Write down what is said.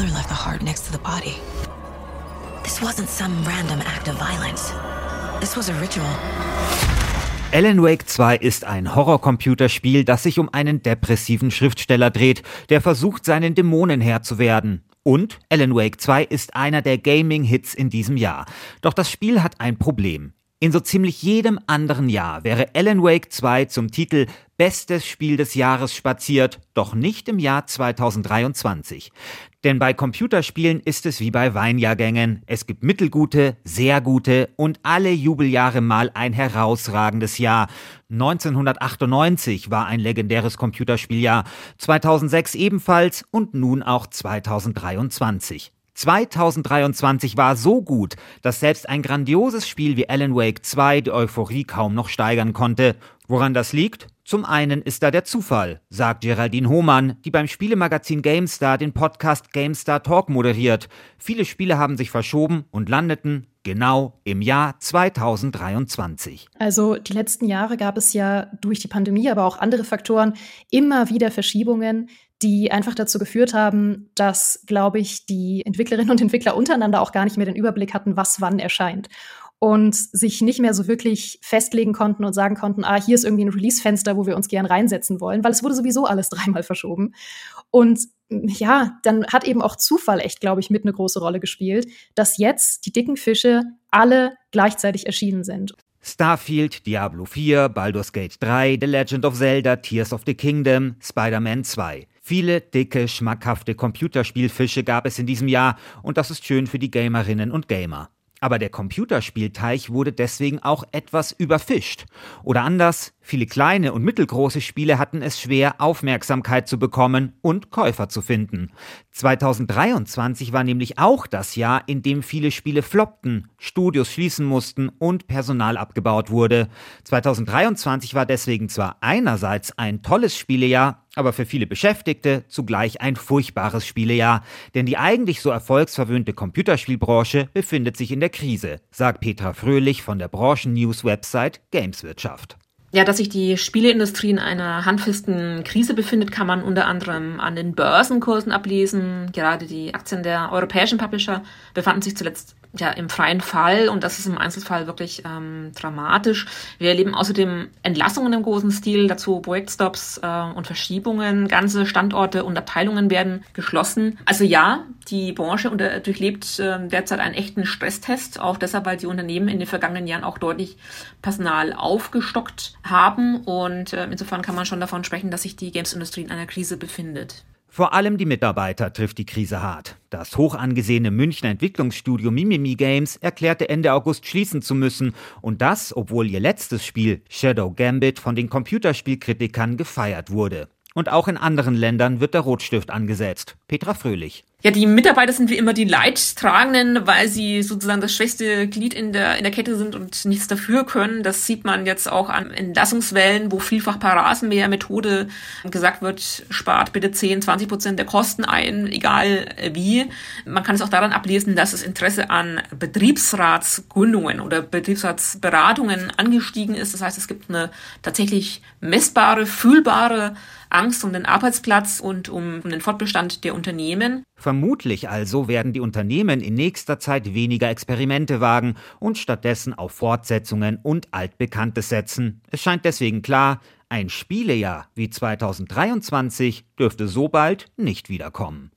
killer left the heart next to the body. This wasn't some random act of violence. This was a ritual. Alan Wake 2 ist ein Horrorcomputerspiel, das sich um einen depressiven Schriftsteller dreht, der versucht, seinen Dämonen Herr zu werden. Und Alan Wake 2 ist einer der Gaming-Hits in diesem Jahr. Doch das Spiel hat ein Problem. In so ziemlich jedem anderen Jahr wäre Alan Wake 2 zum Titel Bestes Spiel des Jahres spaziert, doch nicht im Jahr 2023. Denn bei Computerspielen ist es wie bei Weinjahrgängen. Es gibt mittelgute, sehr gute und alle Jubeljahre mal ein herausragendes Jahr. 1998 war ein legendäres Computerspieljahr, 2006 ebenfalls und nun auch 2023. 2023 war so gut, dass selbst ein grandioses Spiel wie Alan Wake 2 die Euphorie kaum noch steigern konnte. Woran das liegt? Zum einen ist da der Zufall, sagt Geraldine Hohmann, die beim Spielemagazin GameStar den Podcast GameStar Talk moderiert. Viele Spiele haben sich verschoben und landeten genau im Jahr 2023. Also die letzten Jahre gab es ja durch die Pandemie, aber auch andere Faktoren immer wieder Verschiebungen, die einfach dazu geführt haben, dass, glaube ich, die Entwicklerinnen und Entwickler untereinander auch gar nicht mehr den Überblick hatten, was wann erscheint. Und sich nicht mehr so wirklich festlegen konnten und sagen konnten, ah, hier ist irgendwie ein Release-Fenster, wo wir uns gern reinsetzen wollen, weil es wurde sowieso alles dreimal verschoben. Und ja, dann hat eben auch Zufall echt, glaube ich, mit eine große Rolle gespielt, dass jetzt die dicken Fische alle gleichzeitig erschienen sind. Starfield, Diablo 4, Baldur's Gate 3, The Legend of Zelda, Tears of the Kingdom, Spider-Man 2. Viele dicke, schmackhafte Computerspielfische gab es in diesem Jahr und das ist schön für die Gamerinnen und Gamer. Aber der Computerspielteich wurde deswegen auch etwas überfischt. Oder anders, viele kleine und mittelgroße Spiele hatten es schwer, Aufmerksamkeit zu bekommen und Käufer zu finden. 2023 war nämlich auch das Jahr, in dem viele Spiele floppten, Studios schließen mussten und Personal abgebaut wurde. 2023 war deswegen zwar einerseits ein tolles Spielejahr, aber für viele Beschäftigte zugleich ein furchtbares Spielejahr, denn die eigentlich so erfolgsverwöhnte Computerspielbranche befindet sich in der Krise, sagt Petra Fröhlich von der Branchen-News-Website Gameswirtschaft. Ja, dass sich die Spieleindustrie in einer handfesten Krise befindet, kann man unter anderem an den Börsenkursen ablesen. Gerade die Aktien der europäischen Publisher befanden sich zuletzt ja im freien Fall und das ist im Einzelfall wirklich ähm, dramatisch. Wir erleben außerdem Entlassungen im großen Stil, dazu Projektstops äh, und Verschiebungen. Ganze Standorte und Abteilungen werden geschlossen. Also ja, die Branche unter, durchlebt äh, derzeit einen echten Stresstest, auch deshalb, weil die Unternehmen in den vergangenen Jahren auch deutlich Personal aufgestockt haben und äh, insofern kann man schon davon sprechen, dass sich die Games-Industrie in einer Krise befindet. Vor allem die Mitarbeiter trifft die Krise hart. Das hoch angesehene Münchner Entwicklungsstudio Mimimi Games erklärte Ende August schließen zu müssen und das, obwohl ihr letztes Spiel Shadow Gambit von den Computerspielkritikern gefeiert wurde. Und auch in anderen Ländern wird der Rotstift angesetzt. Petra Fröhlich. Ja, die Mitarbeiter sind wie immer die Leidtragenden, weil sie sozusagen das schwächste Glied in der, in der Kette sind und nichts dafür können. Das sieht man jetzt auch an Entlassungswellen, wo vielfach per Rasenmäher-Methode gesagt wird, spart bitte 10, 20 Prozent der Kosten ein, egal wie. Man kann es auch daran ablesen, dass das Interesse an Betriebsratsgründungen oder Betriebsratsberatungen angestiegen ist. Das heißt, es gibt eine tatsächlich messbare, fühlbare Angst um den Arbeitsplatz und um, um den Fortbestand der Unternehmen. Vermutlich also werden die Unternehmen in nächster Zeit weniger Experimente wagen und stattdessen auf Fortsetzungen und Altbekanntes setzen. Es scheint deswegen klar, ein Spielejahr wie 2023 dürfte so bald nicht wiederkommen.